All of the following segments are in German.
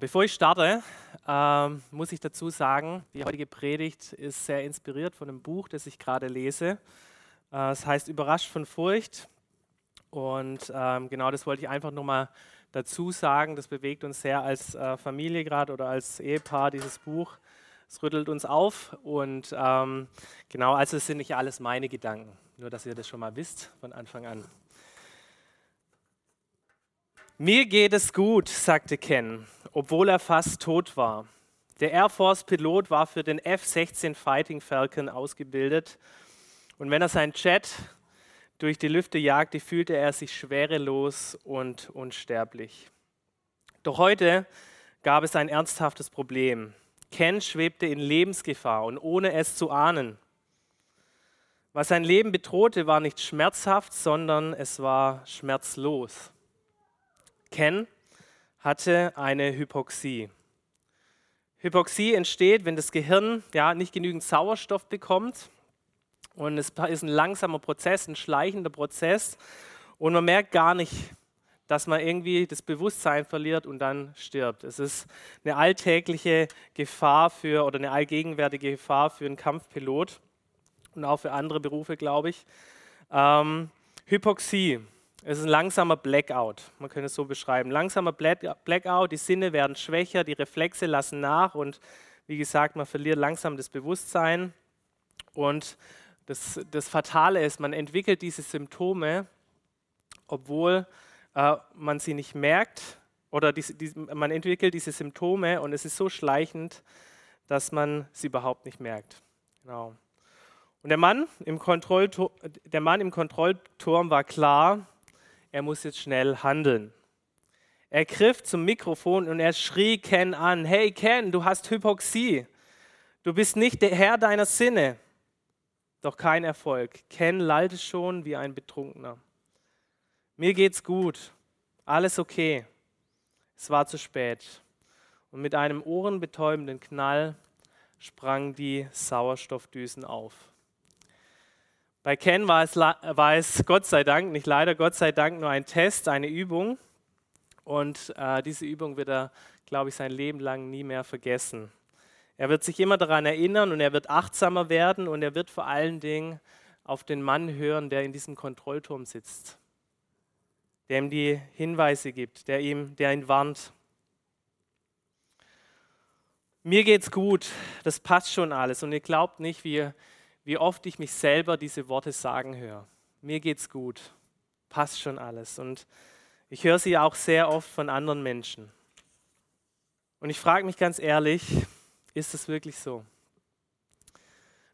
Bevor ich starte, ähm, muss ich dazu sagen, die heutige Predigt ist sehr inspiriert von einem Buch, das ich gerade lese. Äh, es heißt Überrascht von Furcht. Und ähm, genau das wollte ich einfach nochmal dazu sagen. Das bewegt uns sehr als äh, Familie gerade oder als Ehepaar, dieses Buch. Es rüttelt uns auf. Und ähm, genau, also es sind nicht alles meine Gedanken. Nur, dass ihr das schon mal wisst von Anfang an. Mir geht es gut, sagte Ken, obwohl er fast tot war. Der Air Force-Pilot war für den F-16 Fighting Falcon ausgebildet und wenn er seinen Jet durch die Lüfte jagte, fühlte er sich schwerelos und unsterblich. Doch heute gab es ein ernsthaftes Problem. Ken schwebte in Lebensgefahr und ohne es zu ahnen. Was sein Leben bedrohte, war nicht schmerzhaft, sondern es war schmerzlos. Ken hatte eine Hypoxie. Hypoxie entsteht, wenn das Gehirn ja, nicht genügend Sauerstoff bekommt. Und es ist ein langsamer Prozess, ein schleichender Prozess. Und man merkt gar nicht, dass man irgendwie das Bewusstsein verliert und dann stirbt. Es ist eine alltägliche Gefahr für oder eine allgegenwärtige Gefahr für einen Kampfpilot und auch für andere Berufe, glaube ich. Ähm, Hypoxie. Es ist ein langsamer Blackout, man könnte es so beschreiben. Langsamer Blackout, die Sinne werden schwächer, die Reflexe lassen nach und wie gesagt, man verliert langsam das Bewusstsein. Und das, das Fatale ist, man entwickelt diese Symptome, obwohl äh, man sie nicht merkt, oder die, die, man entwickelt diese Symptome und es ist so schleichend, dass man sie überhaupt nicht merkt. Genau. Und der Mann im, der Mann im Kontrollturm war klar, er muss jetzt schnell handeln. Er griff zum Mikrofon und er schrie Ken an, hey Ken, du hast Hypoxie, du bist nicht der Herr deiner Sinne. Doch kein Erfolg. Ken lallte schon wie ein Betrunkener. Mir geht's gut, alles okay. Es war zu spät. Und mit einem ohrenbetäubenden Knall sprangen die Sauerstoffdüsen auf. Bei Ken war es, war es Gott sei Dank, nicht leider, Gott sei Dank nur ein Test, eine Übung. Und äh, diese Übung wird er, glaube ich, sein Leben lang nie mehr vergessen. Er wird sich immer daran erinnern und er wird achtsamer werden und er wird vor allen Dingen auf den Mann hören, der in diesem Kontrollturm sitzt, der ihm die Hinweise gibt, der, ihm, der ihn warnt. Mir geht's gut, das passt schon alles und ihr glaubt nicht, wie wie oft ich mich selber diese Worte sagen höre. Mir geht's gut, passt schon alles. Und ich höre sie auch sehr oft von anderen Menschen. Und ich frage mich ganz ehrlich, ist es wirklich so?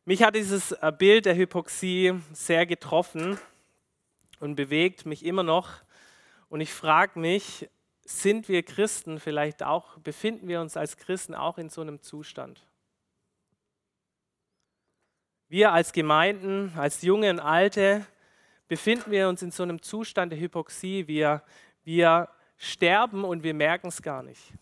Mich hat dieses äh, Bild der Hypoxie sehr getroffen und bewegt mich immer noch. Und ich frage mich, sind wir Christen vielleicht auch, befinden wir uns als Christen auch in so einem Zustand? Wir als Gemeinden, als Junge und Alte, befinden wir uns in so einem Zustand der Hypoxie. Wir, wir sterben und wir merken es gar nicht.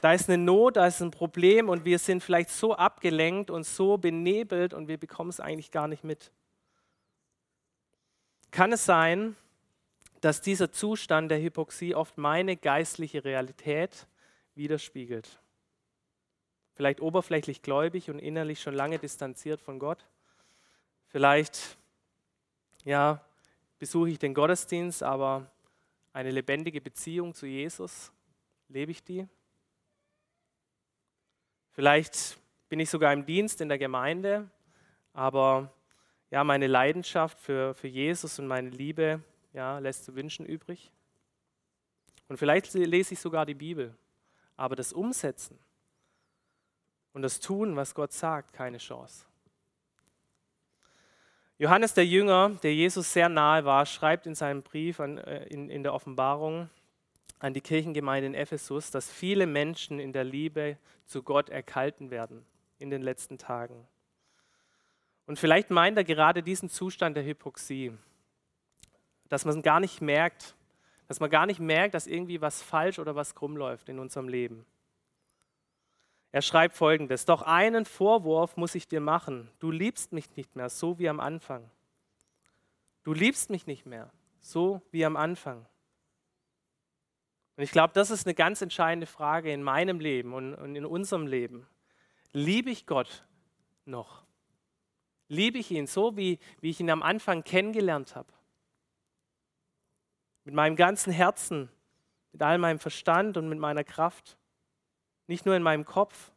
Da ist eine Not, da ist ein Problem und wir sind vielleicht so abgelenkt und so benebelt und wir bekommen es eigentlich gar nicht mit. Kann es sein, dass dieser Zustand der Hypoxie oft meine geistliche Realität widerspiegelt? Vielleicht oberflächlich gläubig und innerlich schon lange distanziert von Gott. Vielleicht, ja, besuche ich den Gottesdienst, aber eine lebendige Beziehung zu Jesus, lebe ich die? Vielleicht bin ich sogar im Dienst in der Gemeinde, aber ja, meine Leidenschaft für, für Jesus und meine Liebe ja, lässt zu wünschen übrig. Und vielleicht lese ich sogar die Bibel, aber das Umsetzen, und das Tun, was Gott sagt, keine Chance. Johannes der Jünger, der Jesus sehr nahe war, schreibt in seinem Brief an, äh, in, in der Offenbarung an die Kirchengemeinde in Ephesus, dass viele Menschen in der Liebe zu Gott erkalten werden in den letzten Tagen. Und vielleicht meint er gerade diesen Zustand der Hypoxie, dass man gar nicht merkt, dass man gar nicht merkt, dass irgendwie was falsch oder was krumm läuft in unserem Leben. Er schreibt folgendes, doch einen Vorwurf muss ich dir machen, du liebst mich nicht mehr, so wie am Anfang. Du liebst mich nicht mehr, so wie am Anfang. Und ich glaube, das ist eine ganz entscheidende Frage in meinem Leben und, und in unserem Leben. Liebe ich Gott noch? Liebe ich ihn so, wie, wie ich ihn am Anfang kennengelernt habe? Mit meinem ganzen Herzen, mit all meinem Verstand und mit meiner Kraft. Nicht nur in meinem Kopf,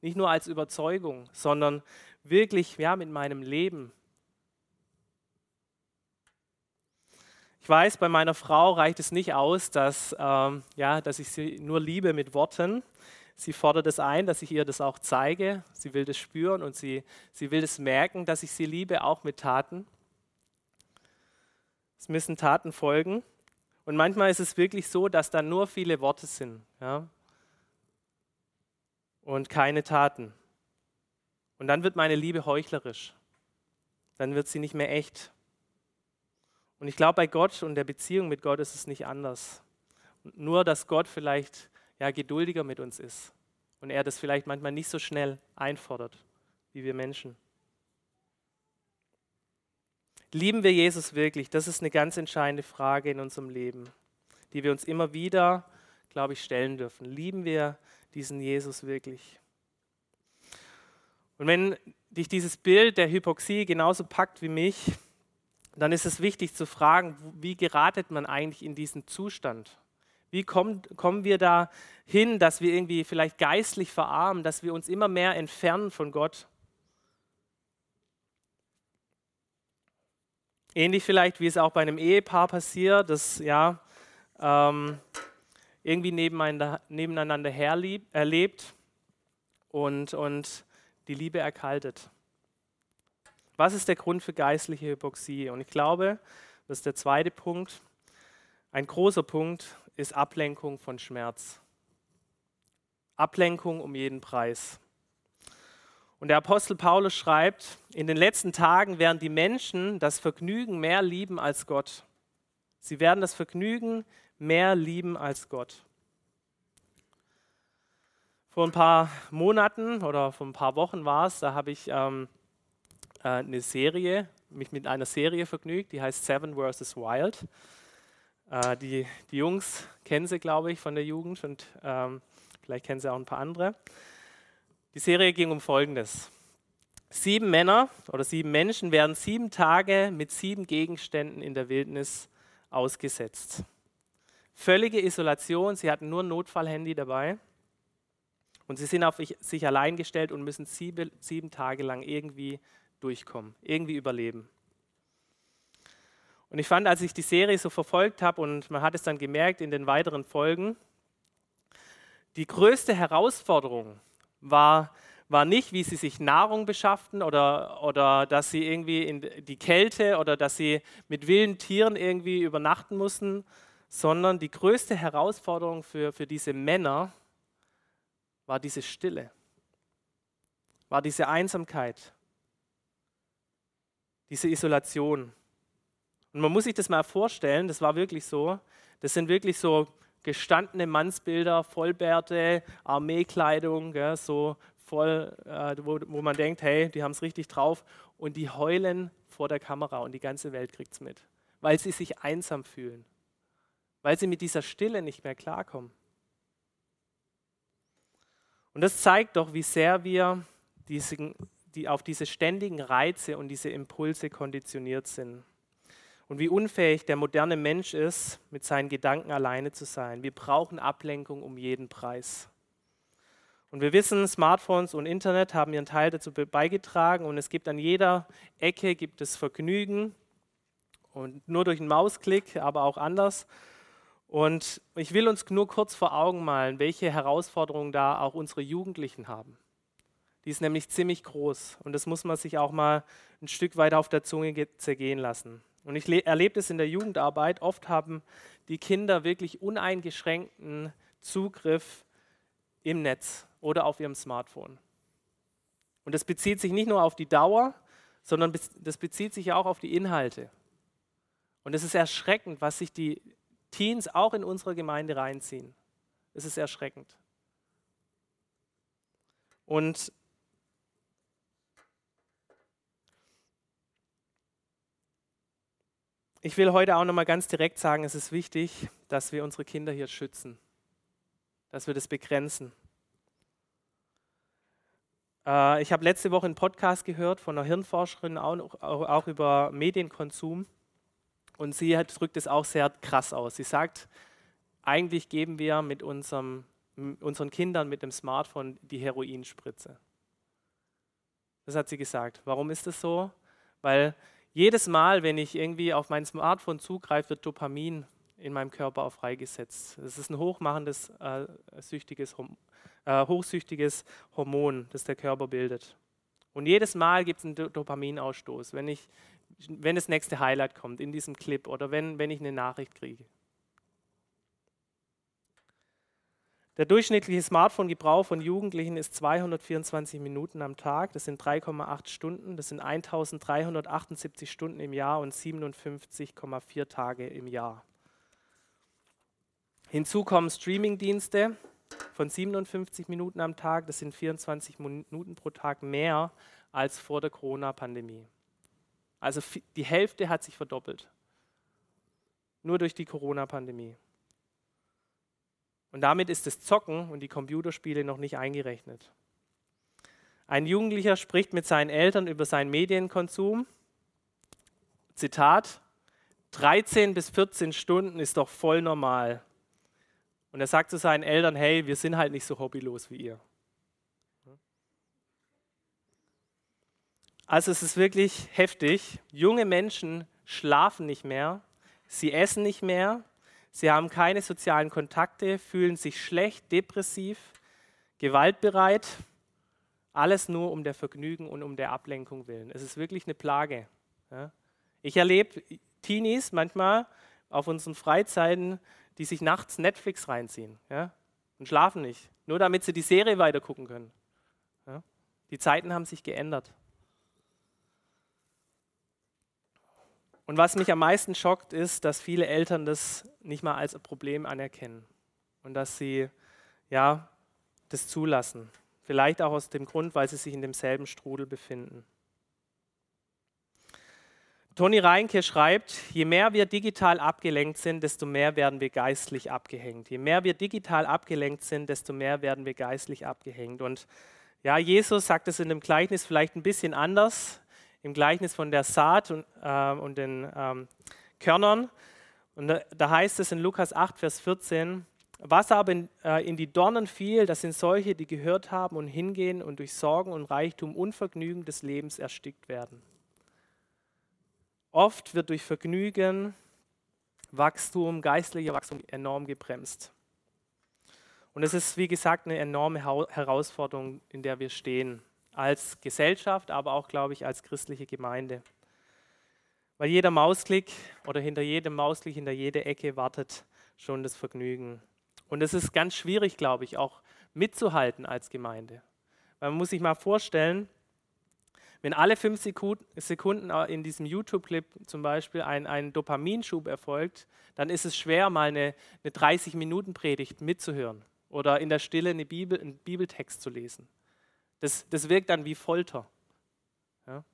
nicht nur als Überzeugung, sondern wirklich ja, mit meinem Leben. Ich weiß, bei meiner Frau reicht es nicht aus, dass, ähm, ja, dass ich sie nur liebe mit Worten. Sie fordert es ein, dass ich ihr das auch zeige. Sie will das spüren und sie, sie will das merken, dass ich sie liebe, auch mit Taten. Es müssen Taten folgen. Und manchmal ist es wirklich so, dass da nur viele Worte sind ja? Und keine Taten. Und dann wird meine Liebe heuchlerisch. Dann wird sie nicht mehr echt. Und ich glaube, bei Gott und der Beziehung mit Gott ist es nicht anders. Nur, dass Gott vielleicht ja, geduldiger mit uns ist und er das vielleicht manchmal nicht so schnell einfordert wie wir Menschen. Lieben wir Jesus wirklich? Das ist eine ganz entscheidende Frage in unserem Leben, die wir uns immer wieder, glaube ich, stellen dürfen. Lieben wir diesen Jesus wirklich? Und wenn dich dieses Bild der Hypoxie genauso packt wie mich, dann ist es wichtig zu fragen, wie geratet man eigentlich in diesen Zustand? Wie kommt, kommen wir da hin, dass wir irgendwie vielleicht geistlich verarmen, dass wir uns immer mehr entfernen von Gott? Ähnlich vielleicht, wie es auch bei einem Ehepaar passiert, das ja ähm, irgendwie nebeneinander, herlebt, erlebt und, und die Liebe erkaltet. Was ist der Grund für geistliche Hypoxie? Und ich glaube, das ist der zweite Punkt. Ein großer Punkt ist Ablenkung von Schmerz. Ablenkung um jeden Preis. Und der Apostel Paulus schreibt, in den letzten Tagen werden die Menschen das Vergnügen mehr lieben als Gott. Sie werden das Vergnügen mehr lieben als Gott. Vor ein paar Monaten oder vor ein paar Wochen war es, da habe ich ähm, äh, eine Serie, mich mit einer Serie vergnügt, die heißt Seven vs. Wild. Äh, die, die Jungs kennen sie, glaube ich, von der Jugend und ähm, vielleicht kennen sie auch ein paar andere. Die Serie ging um Folgendes. Sieben Männer oder sieben Menschen werden sieben Tage mit sieben Gegenständen in der Wildnis ausgesetzt. Völlige Isolation, sie hatten nur ein Notfallhandy dabei und sie sind auf sich allein gestellt und müssen sieben, sieben Tage lang irgendwie durchkommen, irgendwie überleben. Und ich fand, als ich die Serie so verfolgt habe und man hat es dann gemerkt in den weiteren Folgen, die größte Herausforderung war, war nicht, wie sie sich Nahrung beschafften oder, oder dass sie irgendwie in die Kälte oder dass sie mit wilden Tieren irgendwie übernachten mussten, sondern die größte Herausforderung für, für diese Männer war diese Stille, war diese Einsamkeit, diese Isolation. Und man muss sich das mal vorstellen, das war wirklich so. Das sind wirklich so gestandene Mannsbilder, Vollbärte, Armeekleidung, gell, so voll, äh, wo, wo man denkt, hey, die haben es richtig drauf. Und die heulen vor der Kamera und die ganze Welt kriegt es mit, weil sie sich einsam fühlen, weil sie mit dieser Stille nicht mehr klarkommen. Und das zeigt doch, wie sehr wir diesen, die auf diese ständigen Reize und diese Impulse konditioniert sind. Und wie unfähig der moderne Mensch ist, mit seinen Gedanken alleine zu sein. Wir brauchen Ablenkung um jeden Preis. Und wir wissen, Smartphones und Internet haben ihren Teil dazu beigetragen und es gibt an jeder Ecke gibt es Vergnügen und nur durch einen Mausklick, aber auch anders. Und ich will uns nur kurz vor Augen malen, welche Herausforderungen da auch unsere Jugendlichen haben. Die ist nämlich ziemlich groß und das muss man sich auch mal ein Stück weit auf der Zunge zergehen lassen. Und ich erlebe das in der Jugendarbeit. Oft haben die Kinder wirklich uneingeschränkten Zugriff im Netz oder auf ihrem Smartphone. Und das bezieht sich nicht nur auf die Dauer, sondern das bezieht sich auch auf die Inhalte. Und es ist erschreckend, was sich die Teens auch in unserer Gemeinde reinziehen. Es ist erschreckend. Und ich will heute auch nochmal ganz direkt sagen, es ist wichtig, dass wir unsere Kinder hier schützen, dass wir das begrenzen. Äh, ich habe letzte Woche einen Podcast gehört von einer Hirnforscherin, auch über Medienkonsum. Und sie drückt es auch sehr krass aus. Sie sagt, eigentlich geben wir mit unserem, unseren Kindern mit dem Smartphone die Heroinspritze. Das hat sie gesagt. Warum ist das so? Weil jedes Mal, wenn ich irgendwie auf mein Smartphone zugreife, wird Dopamin in meinem Körper auch freigesetzt. Das ist ein hochmachendes, äh, süchtiges, äh, hochsüchtiges Hormon, das der Körper bildet. Und jedes Mal gibt es einen Dopaminausstoß, wenn, ich, wenn das nächste Highlight kommt in diesem Clip oder wenn, wenn ich eine Nachricht kriege. Der durchschnittliche Smartphone-Gebrauch von Jugendlichen ist 224 Minuten am Tag. Das sind 3,8 Stunden. Das sind 1378 Stunden im Jahr und 57,4 Tage im Jahr. Hinzu kommen Streaming-Dienste von 57 Minuten am Tag. Das sind 24 Minuten pro Tag mehr als vor der Corona-Pandemie. Also die Hälfte hat sich verdoppelt. Nur durch die Corona-Pandemie. Und damit ist das Zocken und die Computerspiele noch nicht eingerechnet. Ein Jugendlicher spricht mit seinen Eltern über seinen Medienkonsum. Zitat, 13 bis 14 Stunden ist doch voll normal. Und er sagt zu seinen Eltern, hey, wir sind halt nicht so hobbylos wie ihr. Also es ist wirklich heftig. Junge Menschen schlafen nicht mehr, sie essen nicht mehr, Sie haben keine sozialen Kontakte, fühlen sich schlecht, depressiv, gewaltbereit. Alles nur um der Vergnügen und um der Ablenkung willen. Es ist wirklich eine Plage. Ich erlebe Teenies manchmal auf unseren Freizeiten, die sich nachts Netflix reinziehen und schlafen nicht, nur damit sie die Serie weiter gucken können. Die Zeiten haben sich geändert. Und was mich am meisten schockt, ist, dass viele Eltern das nicht mal als Problem anerkennen und dass sie ja das zulassen. Vielleicht auch aus dem Grund, weil sie sich in demselben Strudel befinden. Toni Reinke schreibt, je mehr wir digital abgelenkt sind, desto mehr werden wir geistlich abgehängt. Je mehr wir digital abgelenkt sind, desto mehr werden wir geistlich abgehängt. Und ja, Jesus sagt es in dem Gleichnis vielleicht ein bisschen anders im Gleichnis von der Saat und, äh, und den ähm, Körnern. Und da, da, heißt es in Lukas 8, Vers 14, was aber in, äh, in die Dornen fiel, das sind solche, die gehört haben und hingehen und durch Sorgen und Reichtum Unvergnügen des Lebens erstickt werden. Oft wird durch Vergnügen Wachstum, geistlicher Wachstum enorm gebremst. Und es ist, wie gesagt, eine enorme Herausforderung, in der wir stehen als Gesellschaft, aber auch, glaube ich, als christliche Gemeinde. Weil jeder Mausklick oder hinter jedem Mausklick, hinter jeder Ecke wartet schon das Vergnügen. Und es ist ganz schwierig, glaube ich, auch mitzuhalten als Gemeinde. Weil man muss sich mal vorstellen, wenn alle fünf Sekunden in diesem YouTube-Clip zum Beispiel ein, ein Dopaminschub erfolgt, dann ist es schwer, mal eine, eine 30-Minuten-Predigt mitzuhören oder in der Stille eine Bibel, einen Bibeltext zu lesen. Das, das wirkt dann wie Folter. Ja?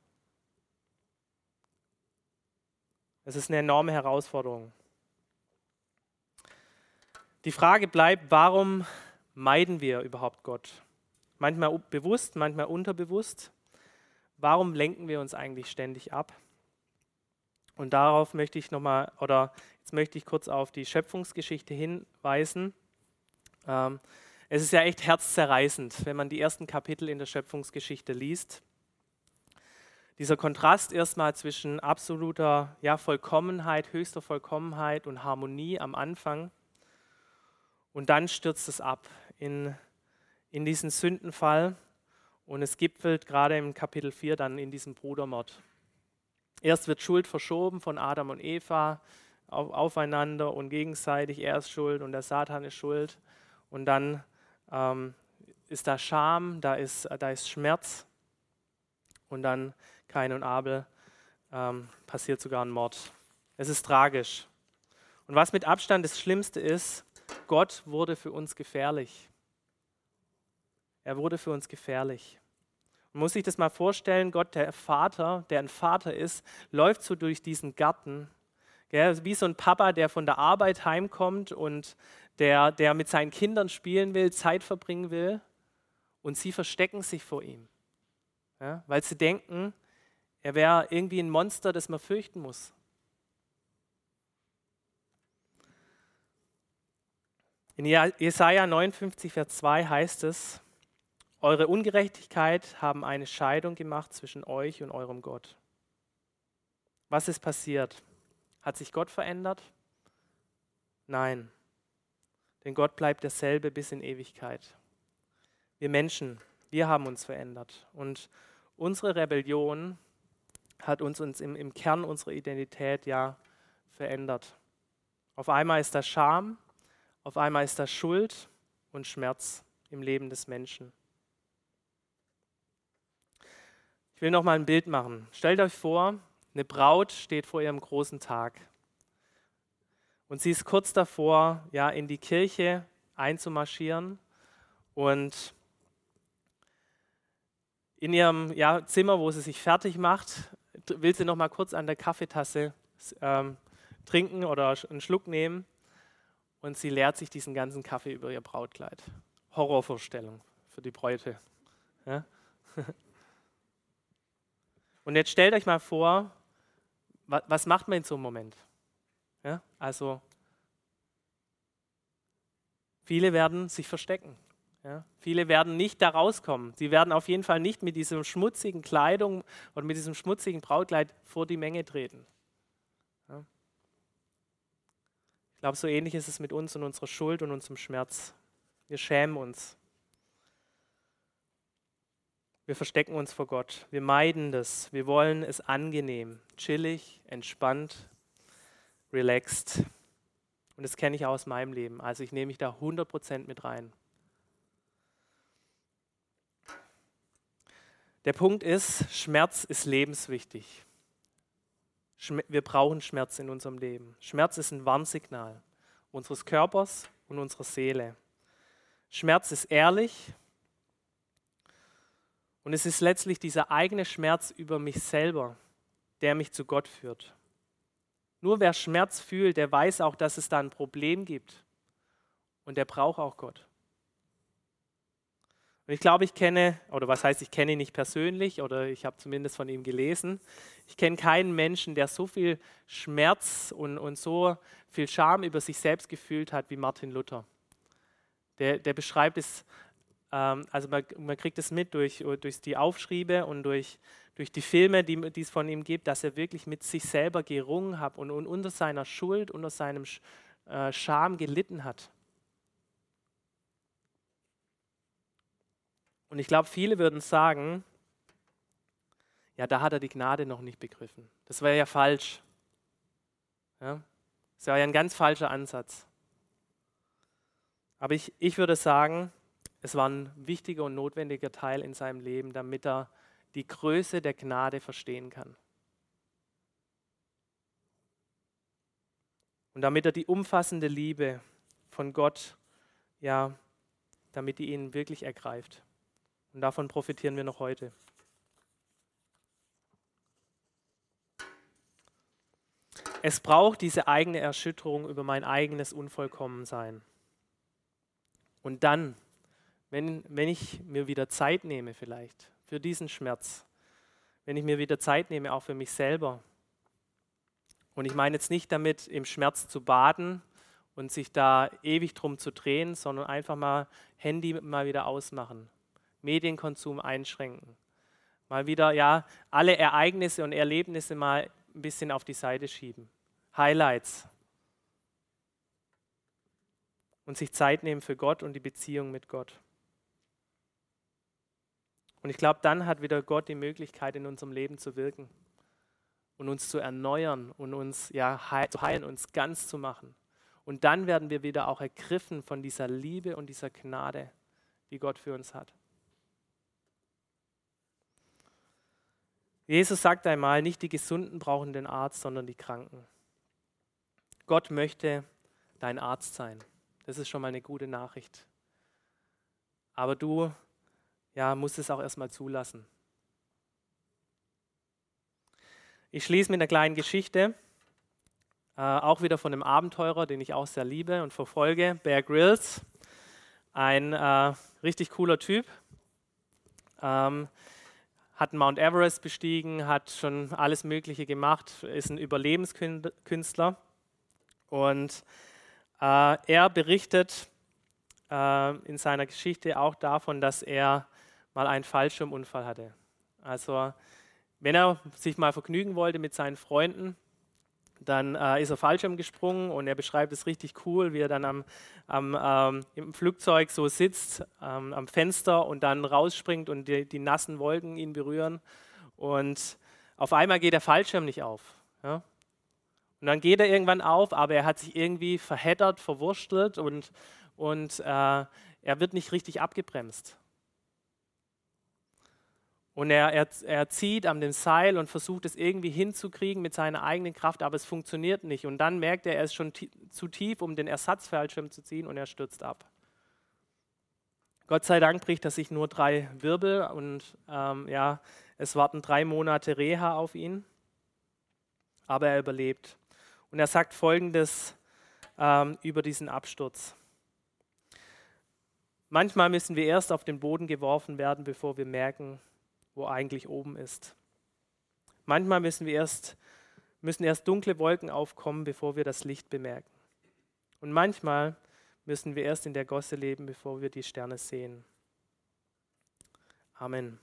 Es ist eine enorme Herausforderung. Die Frage bleibt, warum meiden wir überhaupt Gott? Manchmal bewusst, manchmal unterbewusst. Warum lenken wir uns eigentlich ständig ab? Und darauf möchte ich nochmal, oder jetzt möchte ich kurz auf die Schöpfungsgeschichte hinweisen. Ähm, es ist ja echt herzzerreißend, wenn man die ersten Kapitel in der Schöpfungsgeschichte liest. Dieser Kontrast erstmal zwischen absoluter ja, Vollkommenheit, höchster Vollkommenheit und Harmonie am Anfang. Und dann stürzt es ab in, in diesen Sündenfall und es gipfelt gerade im Kapitel 4 dann in diesem Brudermord. Erst wird Schuld verschoben von Adam und Eva auf, aufeinander und gegenseitig. Er ist schuld und der Satan ist schuld. Und dann ähm, ist da Scham, da ist, da ist Schmerz und dann Kain und Abel ähm, passiert sogar ein Mord. Es ist tragisch. Und was mit Abstand das Schlimmste ist, Gott wurde für uns gefährlich. Er wurde für uns gefährlich. Man muss sich das mal vorstellen, Gott, der Vater, der ein Vater ist, läuft so durch diesen Garten, Gell? Wie so ein Papa, der von der Arbeit heimkommt und der, der mit seinen Kindern spielen will, Zeit verbringen will und sie verstecken sich vor ihm, ja? weil sie denken, er wäre irgendwie ein Monster, das man fürchten muss. In Jesaja 59, Vers 2 heißt es: Eure Ungerechtigkeit haben eine Scheidung gemacht zwischen euch und eurem Gott. Was ist passiert? Hat sich Gott verändert? Nein, denn Gott bleibt derselbe bis in Ewigkeit. Wir Menschen, wir haben uns verändert und unsere Rebellion hat uns, uns im, im Kern unserer Identität ja verändert. Auf einmal ist da Scham, auf einmal ist da Schuld und Schmerz im Leben des Menschen. Ich will noch mal ein Bild machen. Stellt euch vor, eine Braut steht vor ihrem großen Tag. Und sie ist kurz davor, ja, in die Kirche einzumarschieren und in ihrem ja, Zimmer, wo sie sich fertig macht, will sie noch mal kurz an der Kaffeetasse ähm, trinken oder einen Schluck nehmen und sie leert sich diesen ganzen Kaffee über ihr Brautkleid. Horrorvorstellung für die Bräute. Ja? Und jetzt stellt euch mal vor, was macht man in so einem Moment? Ja, also viele werden sich verstecken. Ja, viele werden nicht da rauskommen. Sie werden auf jeden Fall nicht mit dieser schmutzigen Kleidung oder mit diesem schmutzigen Brautkleid vor die Menge treten. Ja. Ich glaube, so ähnlich ist es mit uns und unserer Schuld und unserem Schmerz. Wir schämen uns. Wir verstecken uns vor Gott. Wir meiden das. Wir wollen es angenehm, chillig, entspannt, relaxed. Und das kenne ich auch aus meinem Leben. Also ich nehme mich da 100% mit rein. Der Punkt ist, Schmerz ist lebenswichtig. Wir brauchen Schmerz in unserem Leben. Schmerz ist ein Warnsignal unseres Körpers und unserer Seele. Schmerz ist ehrlich und es ist letztlich dieser eigene Schmerz über mich selber, der mich zu Gott führt. Nur wer Schmerz fühlt, der weiß auch, dass es da ein Problem gibt. Und der braucht auch Gott. Und ich glaube, ich kenne, oder was heißt, ich kenne ihn nicht persönlich, oder ich habe zumindest von ihm gelesen, ich kenne keinen Menschen, der so viel Schmerz und, und so viel Scham über sich selbst gefühlt hat wie Martin Luther. Der, der beschreibt es ähm, also man, man, kriegt es mit durch, durch die Aufschriebe und durch, durch die Filme, die, die es von ihm gibt, dass er wirklich mit sich selber gerungen hat und, und unter seiner Schuld, unter seinem äh, Scham gelitten hat. Und ich glaube, viele würden sagen, ja, da hat er die Gnade noch nicht begriffen. Das wäre ja falsch. Ja? Das wäre ja ein ganz falscher Ansatz. Aber ich, ich würde sagen, es war ein wichtiger und notwendiger Teil in seinem Leben, damit er die Größe der Gnade verstehen kann. Und damit er die umfassende Liebe von Gott, ja, damit die ihn wirklich ergreift. Und davon profitieren wir noch heute. Es braucht diese eigene Erschütterung über mein eigenes Unvollkommensein. Und dann wenn, wenn ich mir wieder Zeit nehme vielleicht für diesen Schmerz, wenn ich mir wieder Zeit nehme, auch für mich selber. Und ich meine jetzt nicht damit, im Schmerz zu baden und sich da ewig drum zu drehen, sondern einfach mal Handy mal wieder ausmachen, Medienkonsum einschränken, mal wieder ja alle Ereignisse und Erlebnisse mal ein bisschen auf die Seite schieben, Highlights und sich Zeit nehmen für Gott und die Beziehung mit Gott. Und ich glaube, dann hat wieder Gott die Möglichkeit, in unserem Leben zu wirken und uns zu erneuern und uns ja, heil, zu heilen, uns ganz zu machen. Und dann werden wir wieder auch ergriffen von dieser Liebe und dieser Gnade, die Gott für uns hat. Jesus sagt einmal, nicht die Gesunden brauchen den Arzt, sondern die Kranken. Gott möchte dein Arzt sein. Das ist schon mal eine gute Nachricht. Aber du ja, muss es auch erstmal zulassen. Ich schließe mit einer kleinen Geschichte. äh, auch wieder von einem Abenteurer, den ich auch sehr liebe und verfolge, Bear Grylls. Ein äh, richtig cooler Typ. Ähm, hat Mount Everest bestiegen, hat schon alles Mögliche gemacht, ist ein Überlebenskünstler. Und äh, er berichtet äh, in seiner Geschichte auch davon, dass er mal einen Fallschirmunfall hatte. Also wenn er sich mal vergnügen wollte mit seinen Freunden, dann äh, ist er Fallschirm gesprungen und er beschreibt es richtig cool, wie er dann am, am ähm, im Flugzeug so sitzt, ähm, am Fenster und dann rausspringt und die, die, nassen Wolken ihn berühren. Und auf einmal geht der Fallschirm nicht auf. Ja? Und dann geht er irgendwann auf, aber er hat sich irgendwie verheddert, verwurstelt und, und äh, er wird nicht richtig abgebremst. Und er, er, er zieht an dem Seil und versucht es irgendwie hinzukriegen mit seiner eigenen Kraft, aber es funktioniert nicht. Und dann merkt er, er ist schon zu tief, um den Ersatzfallschirm zu ziehen und er stürzt ab. Gott sei Dank bricht er sich nur drei Wirbel und ähm, ja, es warten drei Monate Reha auf ihn, aber er überlebt. Und er sagt Folgendes ähm, über diesen Absturz. Manchmal müssen wir erst auf den Boden geworfen werden, bevor wir merken, wo eigentlich oben ist. Manchmal müssen wir erst, müssen erst dunkle Wolken aufkommen, bevor wir das Licht bemerken. Und manchmal müssen wir erst in der Gosse leben, bevor wir die Sterne sehen. Amen.